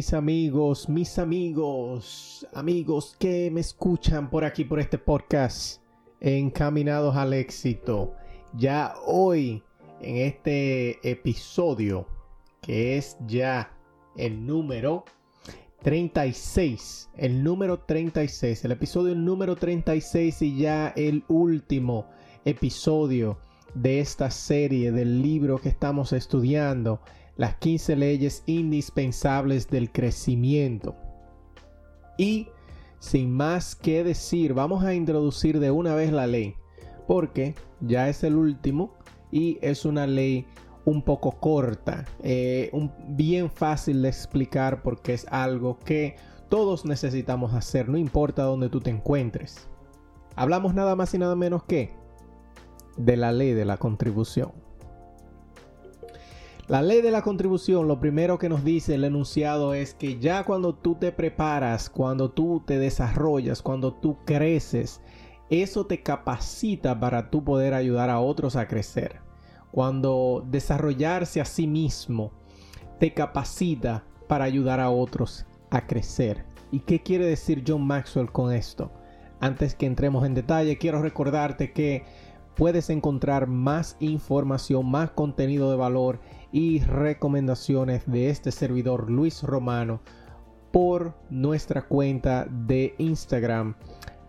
Mis amigos, mis amigos, amigos que me escuchan por aquí por este podcast encaminados al éxito. Ya hoy en este episodio que es ya el número 36, el número 36, el episodio número 36 y ya el último episodio de esta serie del libro que estamos estudiando las 15 leyes indispensables del crecimiento. Y sin más que decir, vamos a introducir de una vez la ley, porque ya es el último y es una ley un poco corta, eh, un, bien fácil de explicar porque es algo que todos necesitamos hacer, no importa dónde tú te encuentres. Hablamos nada más y nada menos que de la ley de la contribución. La ley de la contribución, lo primero que nos dice el enunciado es que ya cuando tú te preparas, cuando tú te desarrollas, cuando tú creces, eso te capacita para tú poder ayudar a otros a crecer. Cuando desarrollarse a sí mismo te capacita para ayudar a otros a crecer. ¿Y qué quiere decir John Maxwell con esto? Antes que entremos en detalle, quiero recordarte que puedes encontrar más información, más contenido de valor y recomendaciones de este servidor Luis Romano por nuestra cuenta de Instagram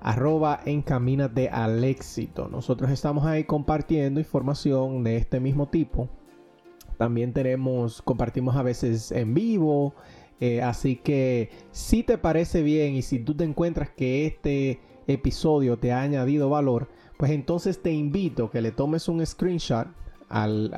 arroba encamínate al éxito. Nosotros estamos ahí compartiendo información de este mismo tipo. También tenemos, compartimos a veces en vivo. Eh, así que si te parece bien y si tú te encuentras que este episodio te ha añadido valor, pues entonces te invito a que le tomes un screenshot al,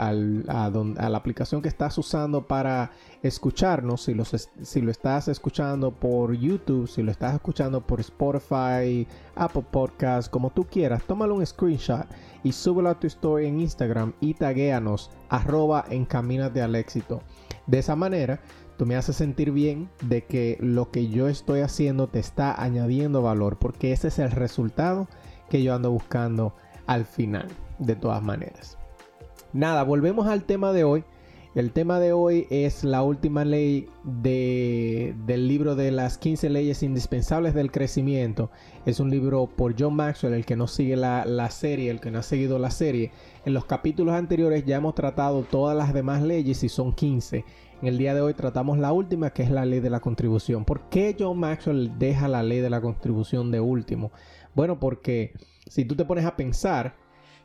a, la aplicación que estás usando para escucharnos, si, si lo estás escuchando por YouTube, si lo estás escuchando por Spotify, Apple Podcast, como tú quieras, tómalo un screenshot y súbelo a tu story en Instagram y taguéanos arroba encamínate al éxito. De esa manera, tú me haces sentir bien de que lo que yo estoy haciendo te está añadiendo valor, porque ese es el resultado que yo ando buscando al final, de todas maneras. Nada, volvemos al tema de hoy. El tema de hoy es la última ley del libro de las 15 leyes indispensables del crecimiento. Es un libro por John Maxwell, el que no sigue la, la, serie, el que no ha seguido la serie. En los capítulos anteriores ya hemos tratado todas las demás leyes y son 15. En el día de hoy tratamos la última que es la ley de la contribución. ¿Por qué John Maxwell deja la ley de la contribución de último? Bueno, porque si tú te pones a pensar,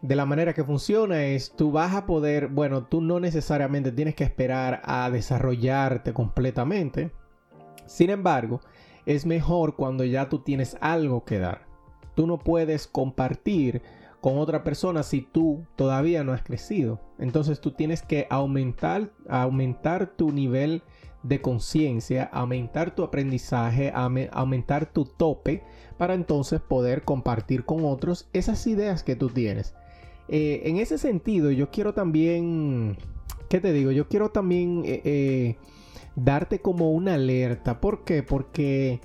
de la manera que funciona es, tú vas a poder, bueno, tú no necesariamente tienes que esperar a desarrollarte completamente. Sin embargo, es mejor cuando ya tú tienes algo que dar. Tú no puedes compartir con otra persona si tú todavía no has crecido. Entonces tú tienes que aumentar, aumentar tu nivel de conciencia, aumentar tu aprendizaje, aumentar tu tope para entonces poder compartir con otros esas ideas que tú tienes. Eh, en ese sentido, yo quiero también, ¿qué te digo? Yo quiero también eh, eh, darte como una alerta. ¿Por qué? Porque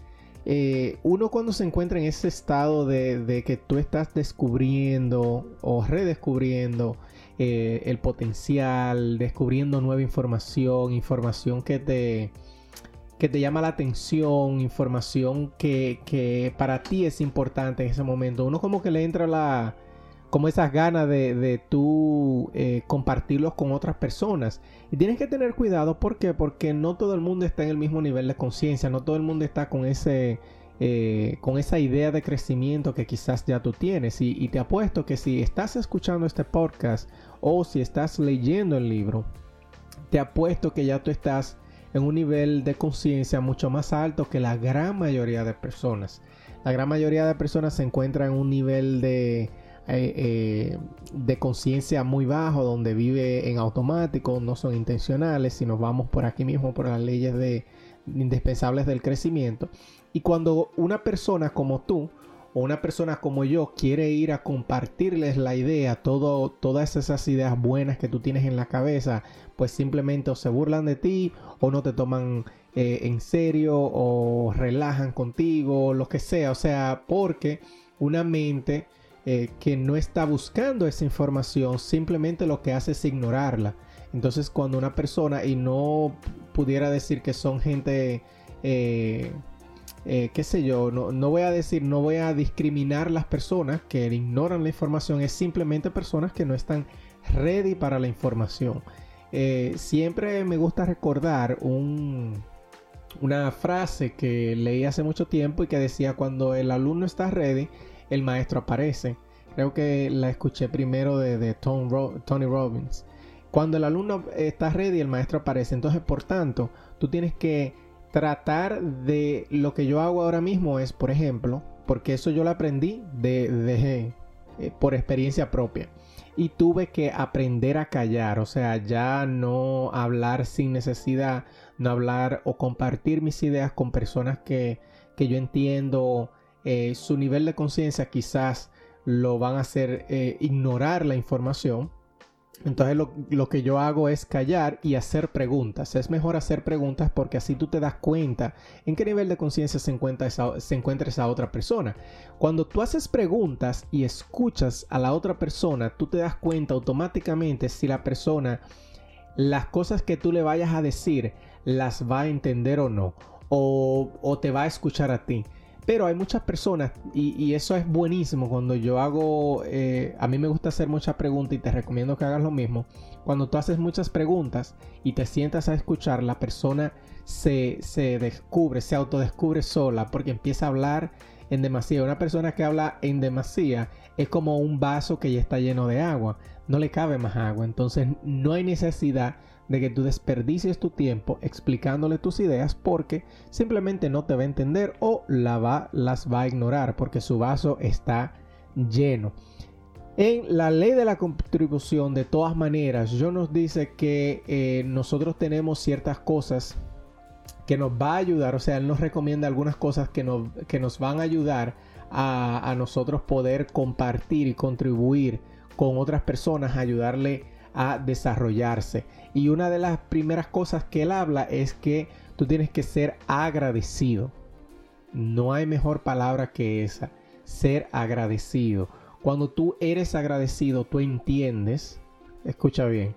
uno cuando se encuentra en ese estado de, que tú estás descubriendo o redescubriendo el potencial, descubriendo nueva información, información que te, que te llama la atención, información que, que para ti es importante en ese momento. Uno como que le entra la como esas ganas de, de tú eh, compartirlos con otras personas. Y tienes que tener cuidado, ¿por qué? Porque no todo el mundo está en el mismo nivel de conciencia, no todo el mundo está con ese... Eh, con esa idea de crecimiento que quizás ya tú tienes y, y te apuesto que si estás escuchando este podcast o si estás leyendo el libro, te apuesto que ya tú estás en un nivel de conciencia mucho más alto que la gran mayoría de personas. La gran mayoría de personas se encuentran en un nivel de, eh, eh, de conciencia muy bajo, donde vive en automático, no son intencionales, si nos vamos por aquí mismo, por las leyes de, indispensables del crecimiento. Y cuando una persona como tú, o una persona como yo quiere ir a compartirles la idea, todo, todas esas ideas buenas que tú tienes en la cabeza, pues simplemente o se burlan de ti o no te toman eh, en serio o relajan contigo, lo que sea. O sea, porque una mente eh, que no está buscando esa información simplemente lo que hace es ignorarla. Entonces cuando una persona, y no pudiera decir que son gente... Eh, eh, qué sé yo, no, voy a decir, no voy a discriminar las personas que ignoran la información, es simplemente personas que no están ready para la información. Siempre me gusta recordar una frase que leí hace mucho tiempo y que decía cuando el alumno está ready, el maestro aparece. Creo que la escuché primero de, Tony Robbins. Cuando el alumno está ready, el maestro aparece. Entonces, por tanto, tú tienes que tratar de lo que yo hago ahora mismo es, por ejemplo, porque eso yo lo aprendí de, eh, por experiencia propia. Y tuve que aprender a callar, o sea, ya no hablar sin necesidad, no hablar o compartir mis ideas con personas que, yo entiendo eh, su nivel de conciencia quizás lo van a hacer eh, ignorar la información entonces lo, que yo hago es callar y hacer preguntas. Es mejor hacer preguntas porque así tú te das cuenta en qué nivel de conciencia se encuentra, esa, se encuentra esa otra persona. Cuando tú haces preguntas y escuchas a la otra persona, tú te das cuenta automáticamente si la persona, las cosas que tú le vayas a decir, las va a entender o no. O, o te va a escuchar a ti. Pero hay muchas personas, y, eso es buenísimo cuando yo hago, eh, a mí me gusta hacer muchas preguntas y te recomiendo que hagas lo mismo. Cuando tú haces muchas preguntas y te sientas a escuchar, la persona se, se descubre, se autodescubre sola porque empieza a hablar en demasía. Una persona que habla en demasía es como un vaso que ya está lleno de agua, no le cabe más agua, entonces no hay necesidad de que tú desperdicies tu tiempo explicándole tus ideas porque simplemente no te va a entender o la va, las va a ignorar porque su vaso está lleno. En la ley de la contribución, de todas maneras, yo nos dice que eh, nosotros tenemos ciertas cosas que nos va a ayudar, o sea, él nos recomienda algunas cosas que nos, que nos van a ayudar a, a nosotros poder compartir y contribuir con otras personas, ayudarle a desarrollarse. Y una de las primeras cosas que él habla es que tú tienes que ser agradecido. No hay mejor palabra que esa, ser agradecido. Cuando tú eres agradecido, tú entiendes, escucha bien,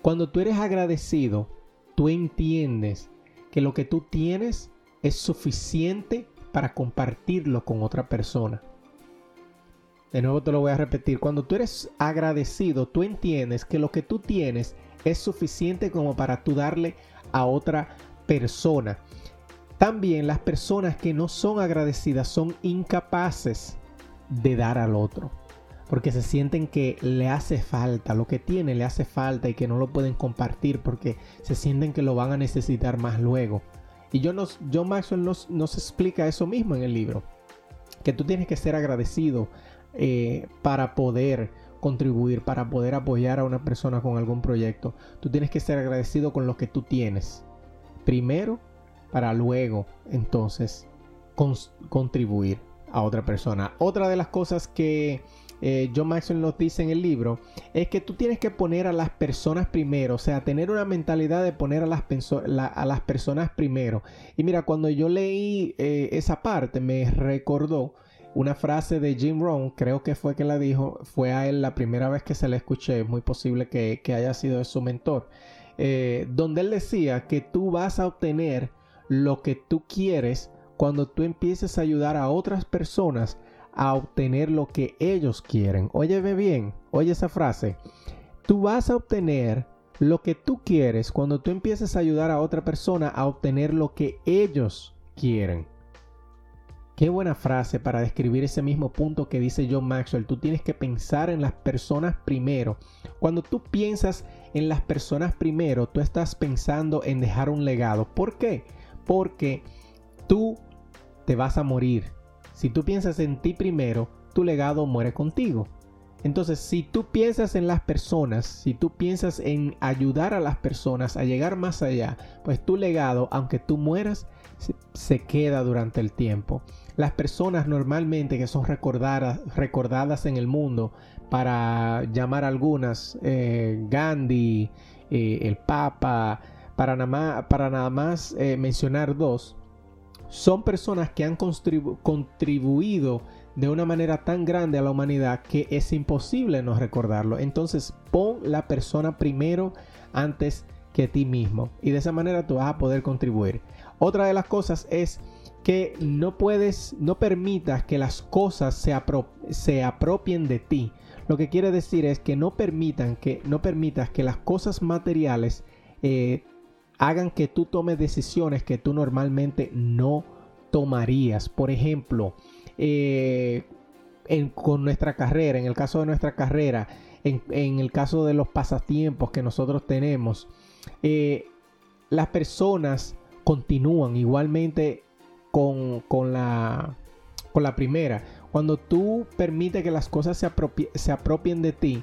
cuando tú eres agradecido, tú entiendes que lo que tú tienes es suficiente para compartirlo con otra persona. De nuevo te lo voy a repetir. Cuando tú eres agradecido, tú entiendes que lo que tú tienes es suficiente como para tú darle a otra persona. También las personas que no son agradecidas son incapaces de dar al otro. Porque se sienten que le hace falta, lo que tiene le hace falta y que no lo pueden compartir porque se sienten que lo van a necesitar más luego. Y yo nos, John Maxwell nos, nos explica eso mismo en el libro. Que tú tienes que ser agradecido eh, para poder contribuir, para poder apoyar a una persona con algún proyecto. Tú tienes que ser agradecido con lo que tú tienes. Primero, para luego, entonces, contribuir a otra persona. Otra de las cosas que eh, John Maxwell nos dice en el libro es que tú tienes que poner a las personas primero, o sea, tener una mentalidad de poner a las, a las personas primero. Y mira, cuando yo leí eh, esa parte, me recordó una frase de Jim Rohn, creo que fue que la dijo, fue a él la primera vez que se la escuché, es muy posible que, haya sido su mentor, eh, donde él decía que tú vas a obtener lo que tú quieres cuando tú empieces a ayudar a otras personas a obtener lo que ellos quieren. Óyeme bien, oye esa frase. Tú vas a obtener lo que tú quieres cuando tú empieces a ayudar a otra persona a obtener lo que ellos quieren. Qué buena frase para describir ese mismo punto que dice John Maxwell. Tú tienes que pensar en las personas primero. Cuando tú piensas en las personas primero, tú estás pensando en dejar un legado. ¿Por qué? Porque tú te vas a morir. Si tú piensas en ti primero, tu legado muere contigo. Entonces, si tú piensas en las personas, si tú piensas en ayudar a las personas a llegar más allá, pues tu legado, aunque tú mueras, se queda durante el tiempo. Las personas normalmente que son recordadas, recordadas en el mundo, para llamar algunas, eh, Gandhi, eh, el Papa, para nada más, para nada más eh, mencionar dos, son personas que han contribuido de una manera tan grande a la humanidad que es imposible no recordarlo. Entonces pon la persona primero antes que ti mismo y de esa manera tú vas a poder contribuir. Otra de las cosas es que no puedes, no permitas que las cosas se, se apropien de ti. Lo que quiere decir es que no permitan que no permitas que las cosas materiales eh, hagan que tú tomes decisiones que tú normalmente no tomarías. Por ejemplo, eh, con nuestra carrera, en el caso de nuestra carrera, en, el caso de los pasatiempos que nosotros tenemos, eh, las personas continúan igualmente con, la, con la primera. Cuando tú permites que las cosas se, se apropien de ti,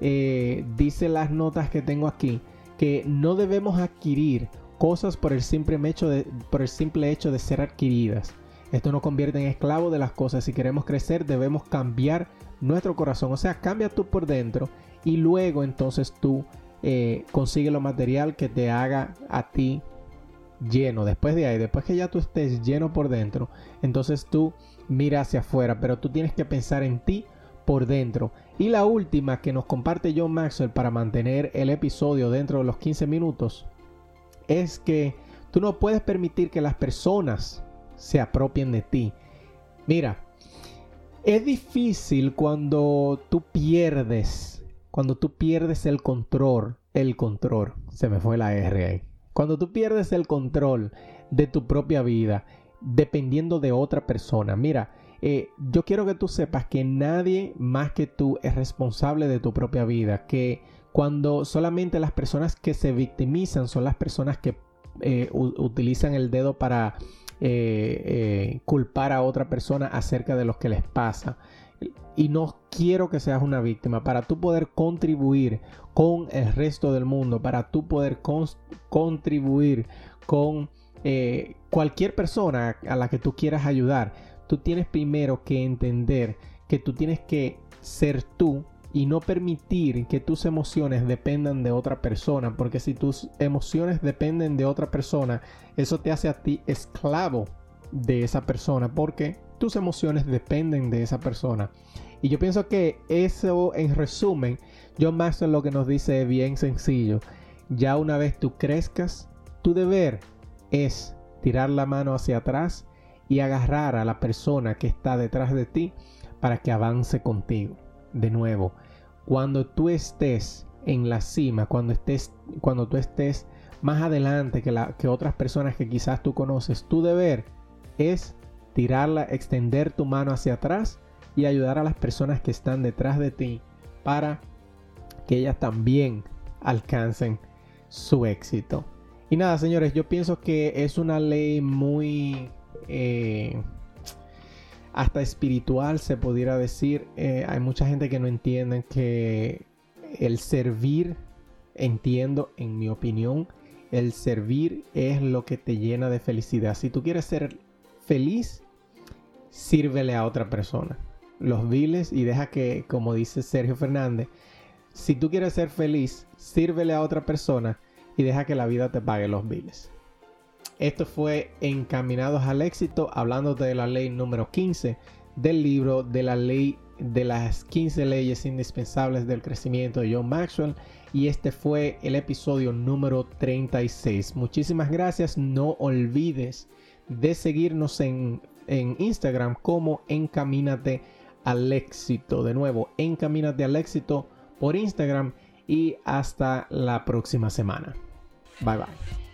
eh, dice las notas que tengo aquí, que no debemos adquirir cosas por el simple hecho de, por el simple hecho de ser adquiridas. Esto nos convierte en esclavos de las cosas. Si queremos crecer, debemos cambiar nuestro corazón. O sea, cambia tú por dentro y luego entonces tú eh, consigues lo material que te haga a ti lleno. Después de ahí, después que ya tú estés lleno por dentro, entonces tú mira hacia afuera. Pero tú tienes que pensar en ti por dentro. Y la última que nos comparte John Maxwell para mantener el episodio dentro de los 15 minutos es que tú no puedes permitir que las personas se apropien de ti. Mira, es difícil cuando tú pierdes, cuando tú pierdes el control, el control, se me fue la R ahí. Cuando tú pierdes el control de tu propia vida, dependiendo de otra persona. Mira, eh, yo quiero que tú sepas que nadie más que tú es responsable de tu propia vida, que cuando solamente las personas que se victimizan son las personas que eh, utilizan el dedo para eh, culpar a otra persona acerca de lo que les pasa. Y no quiero que seas una víctima. Para tú poder contribuir con el resto del mundo, para tú poder contribuir con eh, cualquier persona a la que tú quieras ayudar, tú tienes primero que entender que tú tienes que ser tú y no permitir que tus emociones dependan de otra persona, porque si tus emociones dependen de otra persona, eso te hace a ti esclavo de esa persona, porque tus emociones dependen de esa persona. Y yo pienso que eso, en resumen, John Maxwell lo que nos dice es bien sencillo. Ya una vez tú crezcas, tu deber es tirar la mano hacia atrás y agarrar a la persona que está detrás de ti para que avance contigo. De nuevo, cuando tú estés en la cima, cuando estés, cuando tú estés más adelante que, la, que otras personas que quizás tú conoces, tu deber es tirarla, extender tu mano hacia atrás y ayudar a las personas que están detrás de ti para que ellas también alcancen su éxito. Y nada, señores, yo pienso que es una ley muy eh, hasta espiritual se pudiera decir. Eh, hay mucha gente que no entiende que el servir, entiendo en mi opinión, el servir es lo que te llena de felicidad. Si tú quieres ser feliz, sírvele a otra persona. Los viles y deja que, como dice Sergio Fernández, si tú quieres ser feliz, sírvele a otra persona y deja que la vida te pague los viles. Esto fue Encaminados al éxito, hablando de la ley número 15 del libro de la ley de las 15 leyes indispensables del crecimiento de John Maxwell. Y este fue el episodio número 36. Muchísimas gracias. No olvides de seguirnos en, en Instagram como Encamínate al éxito. De nuevo, Encamínate al éxito por Instagram. Y hasta la próxima semana. Bye bye.